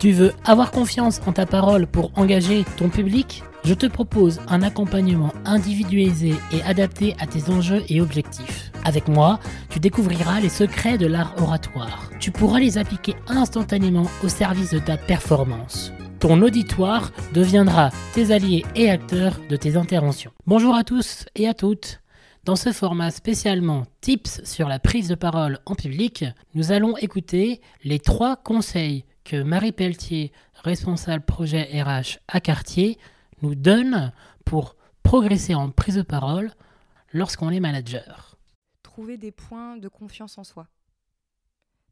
Tu veux avoir confiance en ta parole pour engager ton public? Je te propose un accompagnement individualisé et adapté à tes enjeux et objectifs. Avec moi, tu découvriras les secrets de l'art oratoire. Tu pourras les appliquer instantanément au service de ta performance. Ton auditoire deviendra tes alliés et acteurs de tes interventions. Bonjour à tous et à toutes. Dans ce format spécialement tips sur la prise de parole en public, nous allons écouter les trois conseils que Marie Pelletier, responsable projet RH à Cartier, nous donne pour progresser en prise de parole lorsqu'on est manager. Trouver des points de confiance en soi.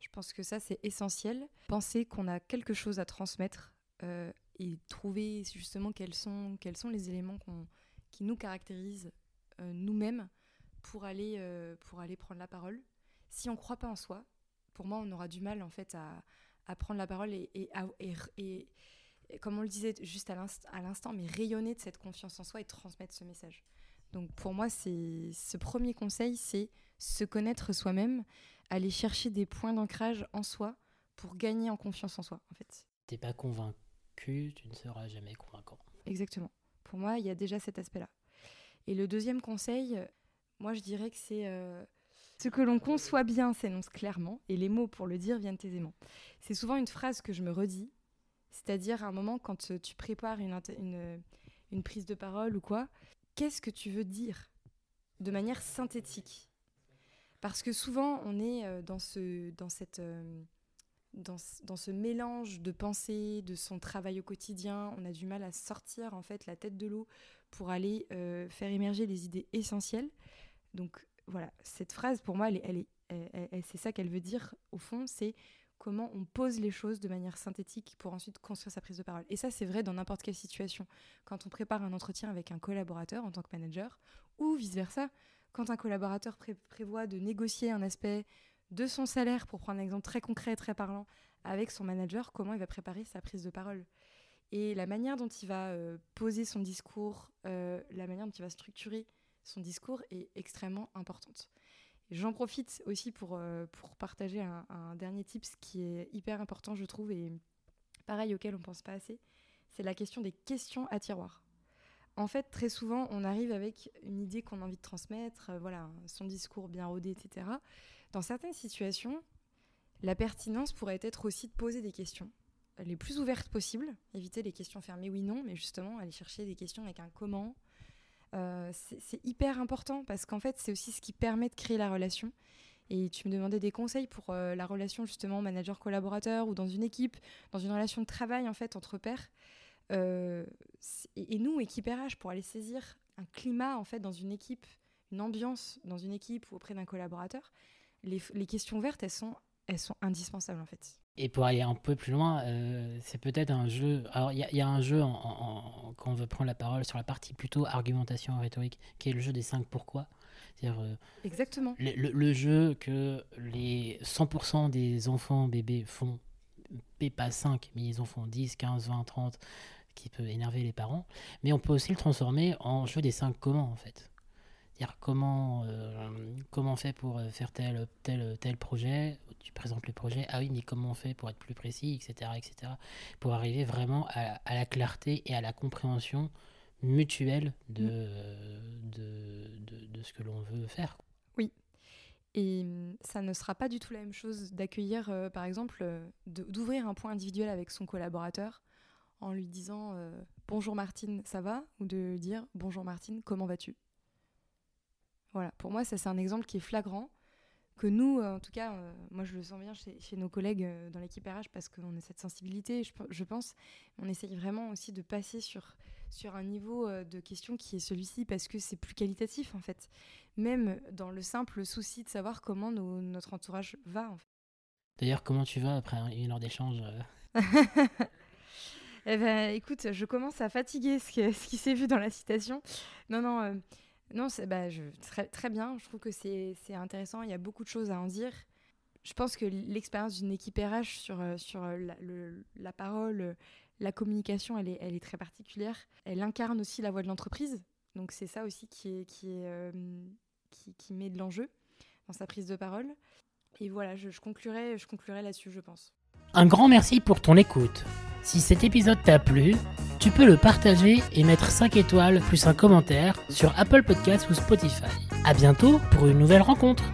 Je pense que ça, c'est essentiel. Penser qu'on a quelque chose à transmettre euh, et trouver justement quels sont, quels sont les éléments qui nous caractérisent euh, nous-mêmes pour, aller euh, pour aller prendre la parole. Si on ne croit pas en soi, pour moi, on aura du mal en fait à, à prendre la parole et, et, comme on le disait juste à l'instant, mais rayonner de cette confiance en soi et transmettre ce message. Donc pour moi, c'est ce premier conseil, c'est se connaître soi-même, aller chercher des points d'ancrage en soi pour gagner en confiance en soi, en fait. T'es pas convaincu, tu ne seras jamais convaincant. Exactement. Pour moi, il y a déjà cet aspect-là. Et le deuxième conseil, moi, je dirais que c'est euh, ce que l'on conçoit bien s'énonce clairement, et les mots pour le dire viennent aisément. C'est souvent une phrase que je me redis, c'est-à-dire à un moment quand euh, tu prépares une, une, prise de parole ou quoi, qu'est-ce que tu veux dire de manière synthétique? Parce que souvent on est euh, dans ce, euh, mélange de pensées, de son travail au quotidien, on a du mal à sortir en fait la tête de l'eau pour aller faire émerger les idées essentielles. Donc voilà, cette phrase, pour moi, elle, est, c'est ça qu'elle veut dire, au fond, c'est comment on pose les choses de manière synthétique pour ensuite construire sa prise de parole. Et ça, c'est vrai dans n'importe quelle situation. Quand on prépare un entretien avec un collaborateur en tant que manager, ou vice-versa, quand un collaborateur prévoit de négocier un aspect de son salaire, pour prendre un exemple très concret, très parlant, avec son manager, comment il va préparer sa prise de parole? Et la manière dont il va euh, poser son discours, euh, la manière dont il va structurer son discours est extrêmement importante. J'en profite aussi pour, euh, pour partager un, dernier tips qui est hyper important, je trouve, et pareil auquel on ne pense pas assez, c'est la question des questions à tiroir. En fait, très souvent, on arrive avec une idée qu'on a envie de transmettre, euh, voilà, son discours bien rodé, etc. Dans certaines situations, la pertinence pourrait être aussi de poser des questions les plus ouvertes possibles, éviter les questions fermées oui-non, mais justement aller chercher des questions avec un comment, euh, c'est hyper important parce qu'en fait, c'est aussi ce qui permet de créer la relation. Et tu me demandais des conseils pour euh, la relation justement manager-collaborateur ou dans une équipe, dans une relation de travail en fait entre pairs. Euh, et, nous, équipe RH, pour aller saisir un climat en fait dans une équipe, une ambiance dans une équipe ou auprès d'un collaborateur, les, les questions vertes, elles sont, elles sont indispensables en fait. Et pour aller un peu plus loin, euh, c'est peut-être un jeu. Alors, il y, a un jeu en, quand on veut prendre la parole sur la partie plutôt argumentation rhétorique, qui est le jeu des 5 pourquoi. C'est-à-dire, euh, Exactement. Le, jeu que les 100% des enfants bébés font, pas 5, mais ils en font 10, 15, 20, 30, qui peut énerver les parents. Mais on peut aussi le transformer en jeu des 5 comment, en fait comment, euh, comment on fait pour euh, faire tel, tel, tel projet, tu présentes le projet, ah oui, mais comment on fait pour être plus précis, etc., etc., pour arriver vraiment à, la clarté et à la compréhension mutuelle de, mm. de, de, ce que l'on veut faire. Oui. Et mm, ça ne sera pas du tout la même chose d'accueillir, euh, par exemple, d'ouvrir un point individuel avec son collaborateur en lui disant Bonjour Martine, ça va? Ou de dire Bonjour Martine, comment vas-tu? Voilà, pour moi, ça c'est un exemple qui est flagrant, que nous, euh, en tout cas, euh, moi je le sens bien chez, nos collègues euh, dans l'équipe RH parce qu'on a cette sensibilité, je, pense. On essaye vraiment aussi de passer sur, sur un niveau de question qui est celui-ci parce que c'est plus qualitatif en fait. Même dans le simple souci de savoir comment notre entourage va. En fait. D'ailleurs, comment tu vas après une heure d'échange Eh ben, écoute, je commence à fatiguer ce, ce qui s'est vu dans la citation. Non, non Non, c'est bah, très, très bien. Je trouve que c'est c'est intéressant. Il y a beaucoup de choses à en dire. Je pense que l'expérience d'une équipe RH sur, euh, sur euh, la, le- la parole, la communication, elle est, elle est très particulière. Elle incarne aussi la voix de l'entreprise. Donc c'est ça aussi qui, est, qui, est, euh, qui, qui met de l'enjeu dans sa prise de parole. Et voilà, je, je conclurai là-dessus, je pense. Un grand merci pour ton écoute. Si cet épisode t'a plu, tu peux le partager et mettre 5 étoiles plus un commentaire sur Apple Podcasts ou Spotify. À bientôt pour une nouvelle rencontre.